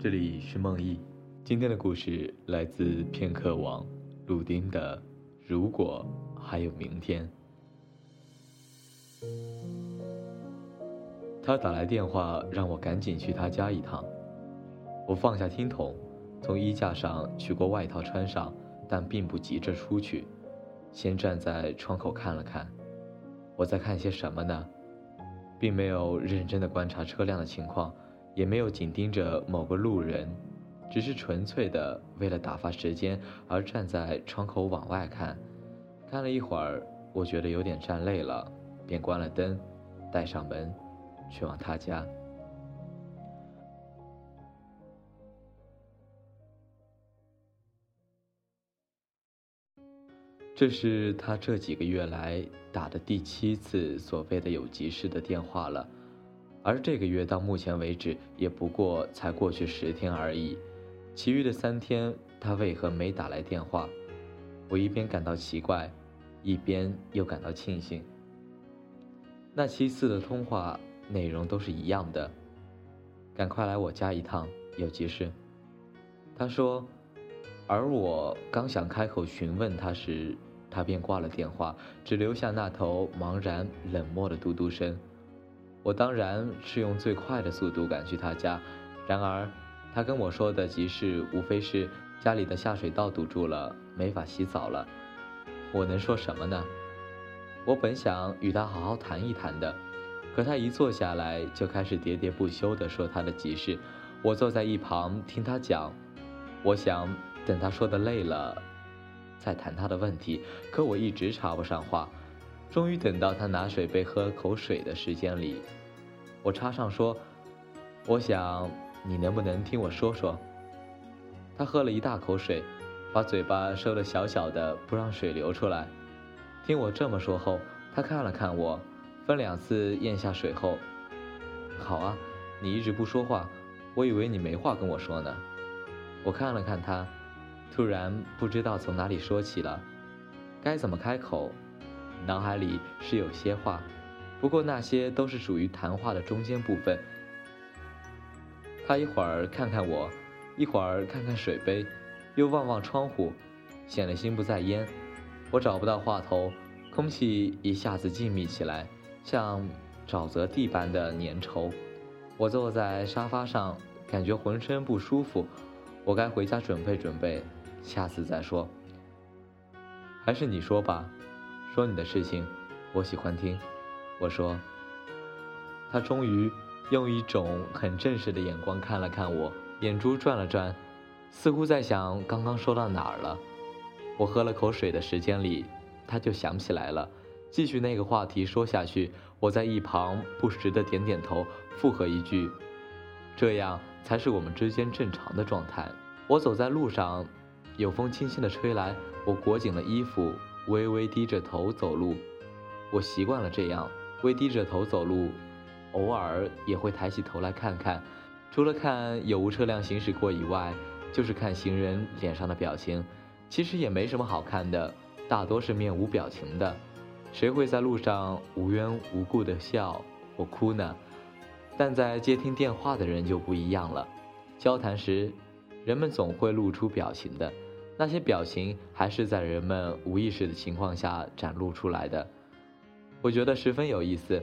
这里是梦忆，今天的故事来自片刻网，鲁丁的《如果还有明天》。他打来电话，让我赶紧去他家一趟。我放下听筒，从衣架上取过外套穿上，但并不急着出去，先站在窗口看了看。我在看些什么呢？并没有认真的观察车辆的情况。也没有紧盯着某个路人，只是纯粹的为了打发时间而站在窗口往外看。看了一会儿，我觉得有点站累了，便关了灯，带上门，去往他家。这是他这几个月来打的第七次所谓的有急事的电话了。而这个月到目前为止也不过才过去十天而已，其余的三天他为何没打来电话？我一边感到奇怪，一边又感到庆幸。那七次的通话内容都是一样的，赶快来我家一趟，有急事。他说，而我刚想开口询问他时，他便挂了电话，只留下那头茫然冷漠的嘟嘟声。我当然是用最快的速度赶去他家，然而，他跟我说的急事无非是家里的下水道堵住了，没法洗澡了。我能说什么呢？我本想与他好好谈一谈的，可他一坐下来就开始喋喋不休地说他的急事。我坐在一旁听他讲，我想等他说的累了，再谈他的问题，可我一直插不上话。终于等到他拿水杯喝口水的时间里，我插上说：“我想你能不能听我说说？”他喝了一大口水，把嘴巴收得小小的，不让水流出来。听我这么说后，他看了看我，分两次咽下水后：“好啊，你一直不说话，我以为你没话跟我说呢。”我看了看他，突然不知道从哪里说起了，该怎么开口。脑海里是有些话，不过那些都是属于谈话的中间部分。他一会儿看看我，一会儿看看水杯，又望望窗户，显得心不在焉。我找不到话头，空气一下子静谧起来，像沼泽地般的粘稠。我坐在沙发上，感觉浑身不舒服。我该回家准备准备，下次再说。还是你说吧。说你的事情，我喜欢听。我说。他终于用一种很正式的眼光看了看我，眼珠转了转，似乎在想刚刚说到哪儿了。我喝了口水的时间里，他就想起来了，继续那个话题说下去。我在一旁不时的点点头，附和一句：“这样才是我们之间正常的状态。”我走在路上，有风轻轻的吹来，我裹紧了衣服。微微低着头走路，我习惯了这样微低着头走路，偶尔也会抬起头来看看，除了看有无车辆行驶过以外，就是看行人脸上的表情。其实也没什么好看的，大多是面无表情的。谁会在路上无缘无故的笑或哭呢？但在接听电话的人就不一样了，交谈时，人们总会露出表情的。那些表情还是在人们无意识的情况下展露出来的，我觉得十分有意思。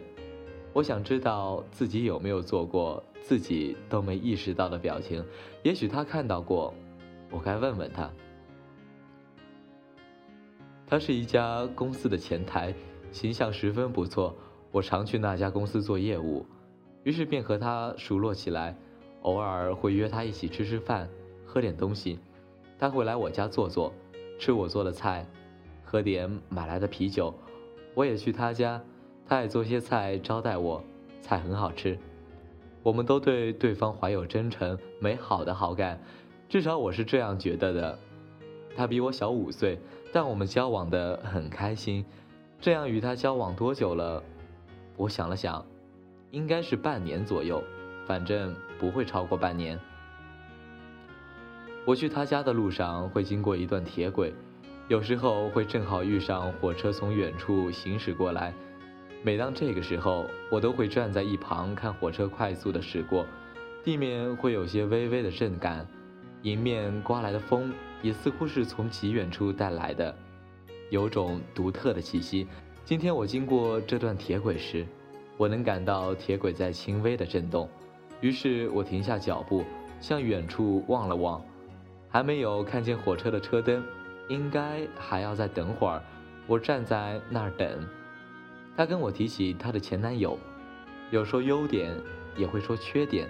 我想知道自己有没有做过自己都没意识到的表情，也许他看到过，我该问问他。他是一家公司的前台，形象十分不错。我常去那家公司做业务，于是便和他熟络起来，偶尔会约他一起吃吃饭，喝点东西。他会来我家坐坐，吃我做的菜，喝点买来的啤酒。我也去他家，他也做些菜招待我，菜很好吃。我们都对对方怀有真诚美好的好感，至少我是这样觉得的。他比我小五岁，但我们交往的很开心。这样与他交往多久了？我想了想，应该是半年左右，反正不会超过半年。我去他家的路上会经过一段铁轨，有时候会正好遇上火车从远处行驶过来。每当这个时候，我都会站在一旁看火车快速的驶过。地面会有些微微的震感，迎面刮来的风也似乎是从极远处带来的，有种独特的气息。今天我经过这段铁轨时，我能感到铁轨在轻微的震动，于是我停下脚步，向远处望了望，还没有看见火车的车灯，应该还要再等会儿。我站在那儿等。她跟我提起她的前男友，有说优点，也会说缺点，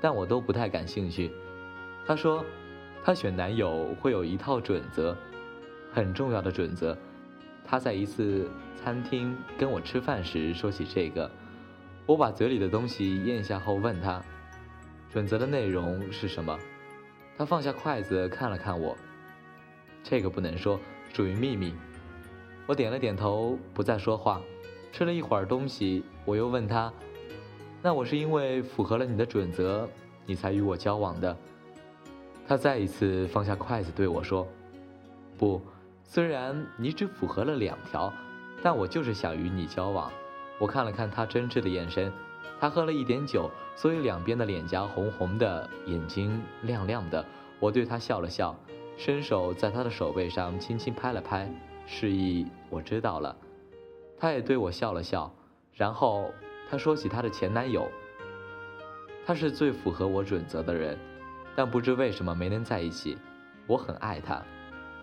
但我都不太感兴趣。她说，她选男友会有一套准则，很重要的准则。他在一次餐厅跟我吃饭时说起这个，我把嘴里的东西咽下后问他，准则的内容是什么？他放下筷子看了看我，这个不能说，属于秘密。我点了点头，不再说话。吃了一会儿东西，我又问他，那我是因为符合了你的准则，你才与我交往的？他再一次放下筷子对我说，不。虽然你只符合了两条，但我就是想与你交往。我看了看他真挚的眼神，他喝了一点酒，所以两边的脸颊红红的，眼睛亮亮的。我对他笑了笑，伸手在他的手背上轻轻拍了拍，示意我知道了。他也对我笑了笑，然后他说起他的前男友。他是最符合我准则的人，但不知为什么没能在一起。我很爱他，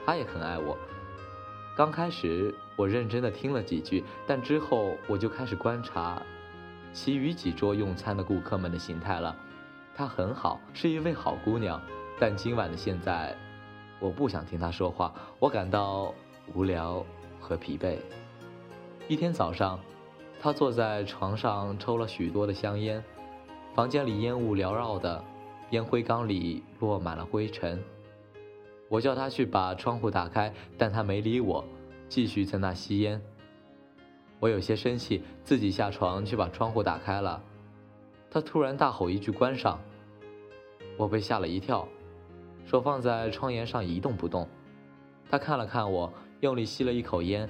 他也很爱我。刚开始我认真的听了几句，但之后我就开始观察其余几桌用餐的顾客们的形态了。她很好，是一位好姑娘，但今晚的现在，我不想听他说话，我感到无聊和疲惫。一天早上，他坐在床上抽了许多的香烟，房间里烟雾缭绕的，烟灰缸里落满了灰尘。我叫他去把窗户打开，但他没理我，继续在那吸烟。我有些生气，自己下床去把窗户打开了。他突然大吼一句：“关上！”我被吓了一跳，手放在窗沿上一动不动。他看了看我，用力吸了一口烟，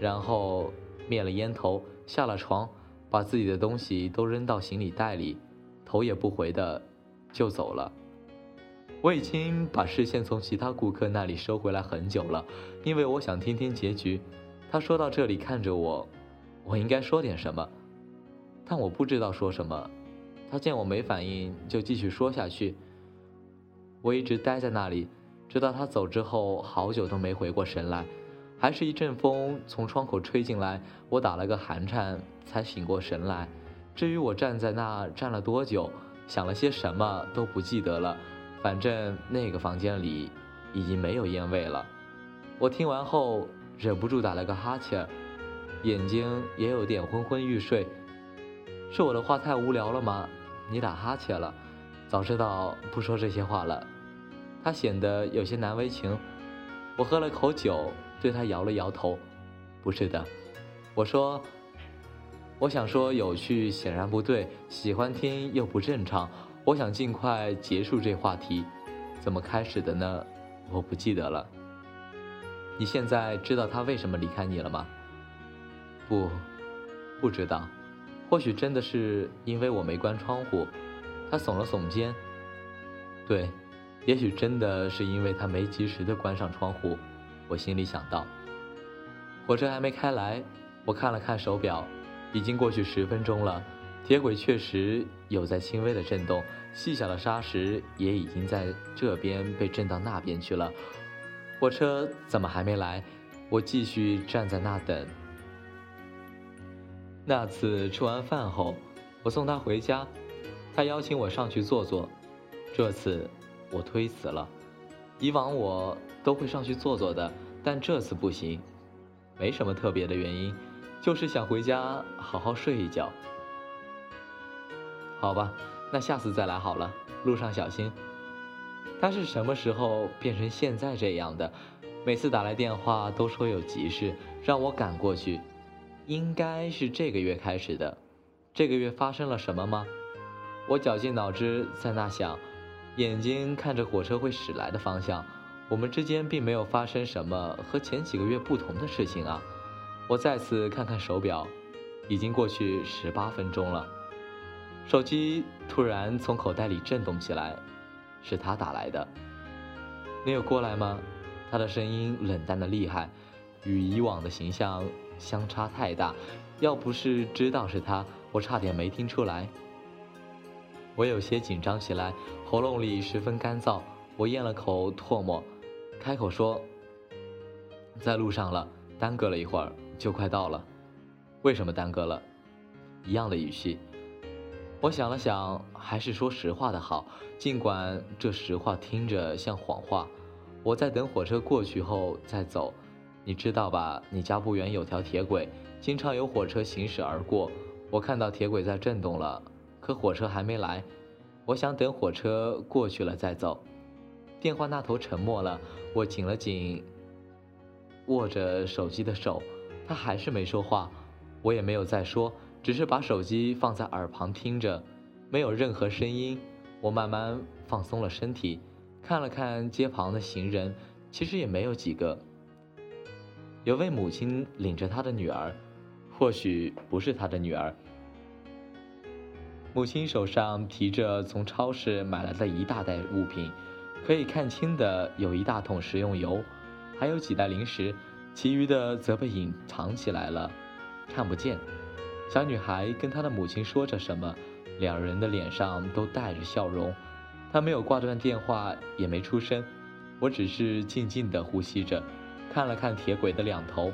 然后灭了烟头，下了床，把自己的东西都扔到行李袋里，头也不回的就走了。我已经把视线从其他顾客那里收回来很久了，因为我想听听结局。他说到这里，看着我，我应该说点什么，但我不知道说什么。他见我没反应，就继续说下去。我一直待在那里，直到他走之后，好久都没回过神来。还是一阵风从窗口吹进来，我打了个寒颤，才醒过神来。至于我站在那站了多久，想了些什么，都不记得了。反正那个房间里已经没有烟味了。我听完后忍不住打了个哈欠，眼睛也有点昏昏欲睡。是我的话太无聊了吗？你打哈欠了，早知道不说这些话了。他显得有些难为情。我喝了口酒，对他摇了摇头。不是的，我说，我想说有趣显然不对，喜欢听又不正常。我想尽快结束这话题，怎么开始的呢？我不记得了。你现在知道他为什么离开你了吗？不，不知道。或许真的是因为我没关窗户。他耸了耸肩。对，也许真的是因为他没及时的关上窗户。我心里想到。火车还没开来，我看了看手表，已经过去十分钟了。铁轨确实有在轻微的震动，细小的沙石也已经在这边被震到那边去了。火车怎么还没来？我继续站在那等。那次吃完饭后，我送他回家，他邀请我上去坐坐。这次我推辞了。以往我都会上去坐坐的，但这次不行，没什么特别的原因，就是想回家好好睡一觉。好吧，那下次再来好了。路上小心。他是什么时候变成现在这样的？每次打来电话都说有急事，让我赶过去。应该是这个月开始的。这个月发生了什么吗？我绞尽脑汁在那想，眼睛看着火车会驶来的方向。我们之间并没有发生什么和前几个月不同的事情啊。我再次看看手表，已经过去十八分钟了。手机突然从口袋里震动起来，是他打来的。你有过来吗？他的声音冷淡的厉害，与以往的形象相差太大。要不是知道是他，我差点没听出来。我有些紧张起来，喉咙里十分干燥。我咽了口唾沫，开口说：“在路上了，耽搁了一会儿，就快到了。为什么耽搁了？”一样的语气。我想了想，还是说实话的好，尽管这实话听着像谎话。我在等火车过去后再走。你知道吧？你家不远有条铁轨，经常有火车行驶而过。我看到铁轨在震动了。可火车还没来，我想等火车过去了再走。电话那头沉默了，我紧了紧握着手机的手，他还是没说话，我也没有再说，只是把手机放在耳旁听着，没有任何声音。我慢慢放松了身体，看了看街旁的行人，其实也没有几个。有位母亲领着她的女儿，或许不是她的女儿。母亲手上提着从超市买来的一大袋物品，可以看清的有一大桶食用油，还有几袋零食，其余的则被隐藏起来了，看不见。小女孩跟她的母亲说着什么，两人的脸上都带着笑容。她没有挂断电话，也没出声，我只是静静地呼吸着，看了看铁轨的两头，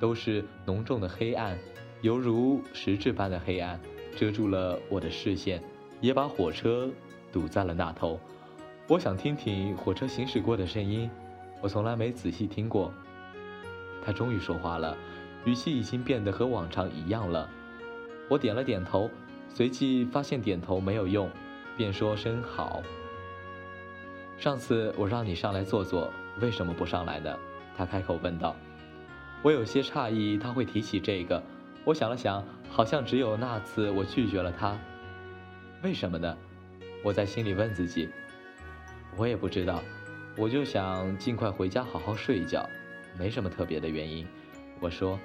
都是浓重的黑暗，犹如实质般的黑暗。遮住了我的视线，也把火车堵在了那头。我想听听火车行驶过的声音，我从来没仔细听过。他终于说话了，语气已经变得和往常一样了。我点了点头，随即发现点头没有用，便说声好。上次我让你上来坐坐，为什么不上来呢？他开口问道。我有些诧异他会提起这个。我想了想，好像只有那次我拒绝了他，为什么呢？我在心里问自己。我也不知道，我就想尽快回家好好睡一觉，没什么特别的原因。我说，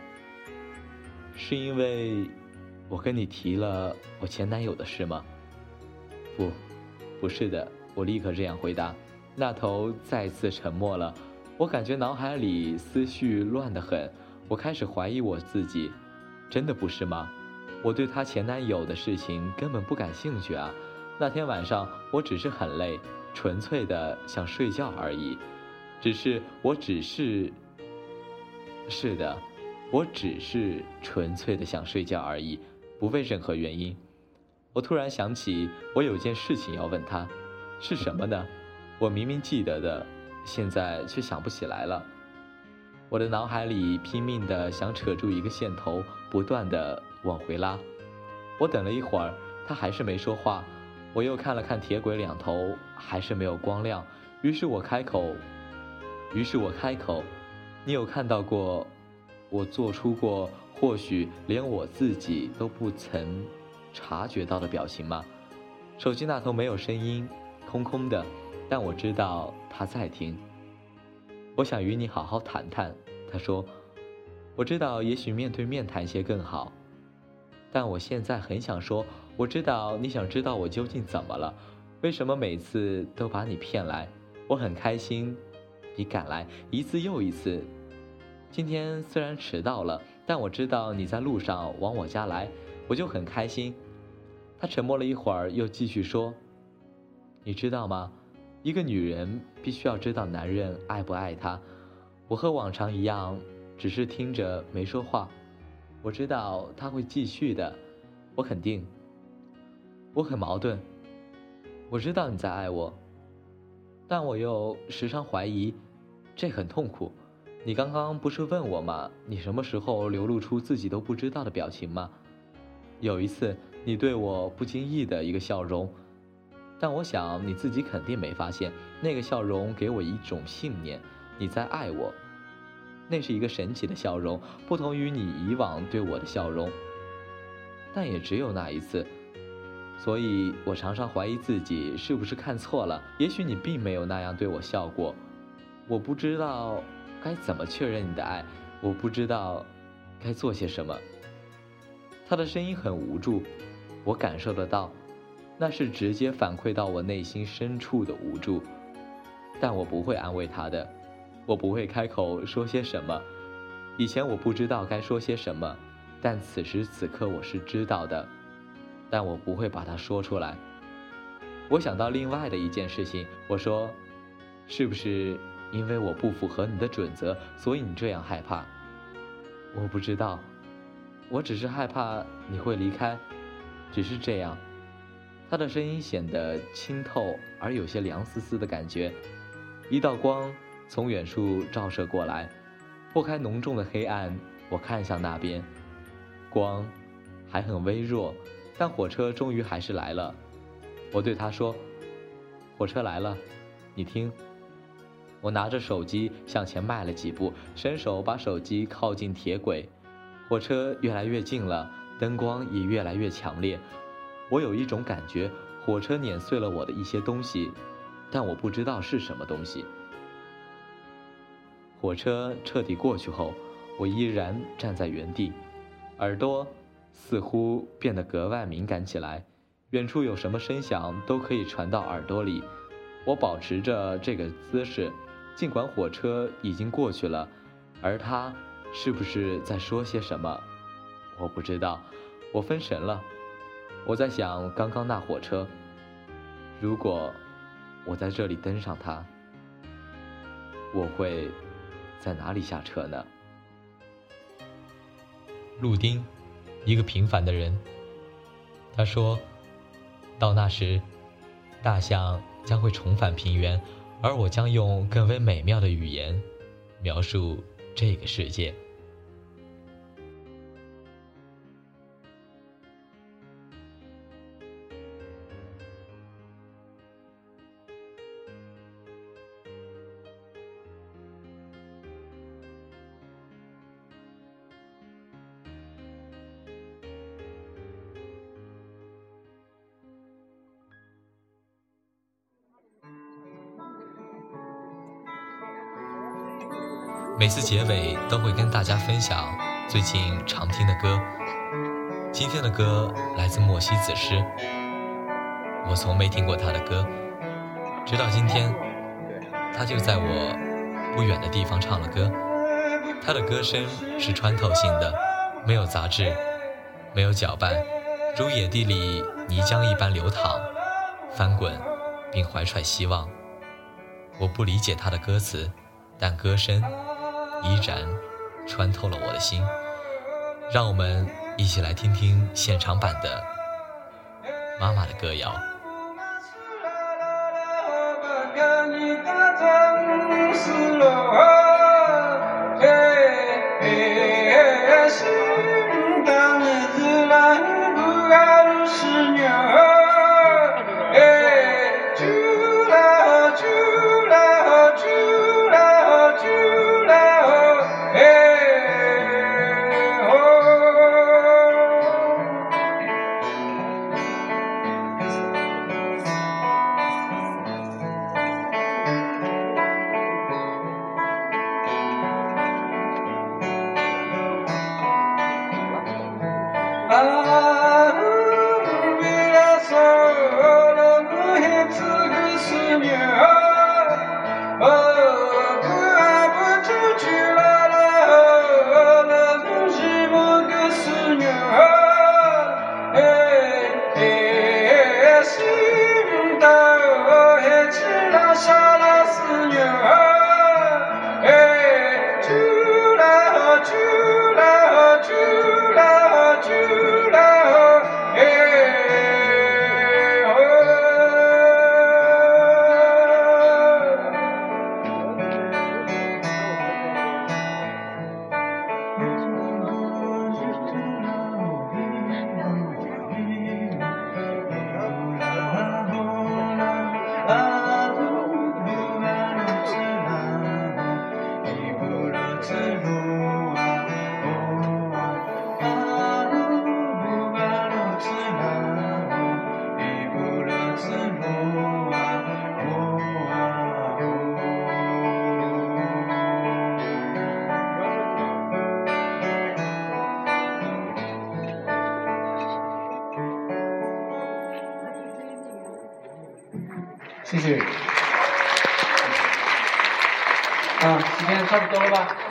是因为我跟你提了我前男友的事吗？不，不是的。我立刻这样回答。那头再次沉默了。我感觉脑海里思绪乱得很，我开始怀疑我自己。真的不是吗？我对她前男友的事情根本不感兴趣啊！那天晚上我只是很累，纯粹的想睡觉而已。只是我只是……是的，我只是纯粹的想睡觉而已，不为任何原因。我突然想起，我有件事情要问他，是什么呢？我明明记得的，现在却想不起来了。我的脑海里拼命的想扯住一个线头，不断的往回拉。我等了一会儿，他还是没说话。我又看了看铁轨两头，还是没有光亮。于是我开口，于是我开口：“你有看到过我做出过或许连我自己都不曾察觉到的表情吗？”手机那头没有声音，空空的，但我知道他在听。我想与你好好谈谈，他说：“我知道，也许面对面谈些更好，但我现在很想说，我知道你想知道我究竟怎么了，为什么每次都把你骗来？我很开心，你赶来一次又一次。今天虽然迟到了，但我知道你在路上往我家来，我就很开心。”他沉默了一会儿，又继续说：“你知道吗？”一个女人必须要知道男人爱不爱她。我和往常一样，只是听着没说话。我知道他会继续的，我肯定。我很矛盾。我知道你在爱我，但我又时常怀疑，这很痛苦。你刚刚不是问我吗？你什么时候流露出自己都不知道的表情吗？有一次，你对我不经意的一个笑容。但我想你自己肯定没发现，那个笑容给我一种信念，你在爱我。那是一个神奇的笑容，不同于你以往对我的笑容。但也只有那一次，所以我常常怀疑自己是不是看错了。也许你并没有那样对我笑过。我不知道该怎么确认你的爱，我不知道该做些什么。他的声音很无助。我感受得到，那是直接反馈到我内心深处的无助。但我不会安慰他的，我不会开口说些什么。以前我不知道该说些什么，但此时此刻我是知道的，但我不会把它说出来。我想到另外的一件事情，我说：“是不是因为我不符合你的准则，所以你这样害怕？”我不知道，我只是害怕你会离开，只是这样。他的声音显得清透而有些凉丝丝的感觉，一道光从远处照射过来。拨开浓重的黑暗，我看向那边，光还很微弱，但火车终于还是来了。我对他说：“火车来了，你听。”我拿着手机向前迈了几步，伸手把手机靠近铁轨。火车越来越近了，灯光也越来越强烈。我有一种感觉，火车碾碎了我的一些东西，但我不知道是什么东西。火车彻底过去后，我依然站在原地，耳朵似乎变得格外敏感起来。远处有什么声响都可以传到耳朵里。我保持着这个姿势，尽管火车已经过去了，而他是不是在说些什么？我不知道。我分神了。我在想刚刚那火车，如果我在这里登上它，我会。在哪里下车呢？路丁，一个平凡的人。他说：“到那时，大象将会重返平原，而我将用更为美妙的语言描述这个世界。”每次结尾都会跟大家分享最近常听的歌。今天的歌来自莫西子诗，我从没听过他的歌，直到今天，他就在我不远的地方唱了歌。他的歌声是穿透性的，没有杂质，没有搅拌，如野地里泥浆一般流淌、翻滚，并怀揣希望。我不理解他的歌词，但歌声。依然穿透了我的心，让我们一起来听听现场版的妈妈的歌谣。bye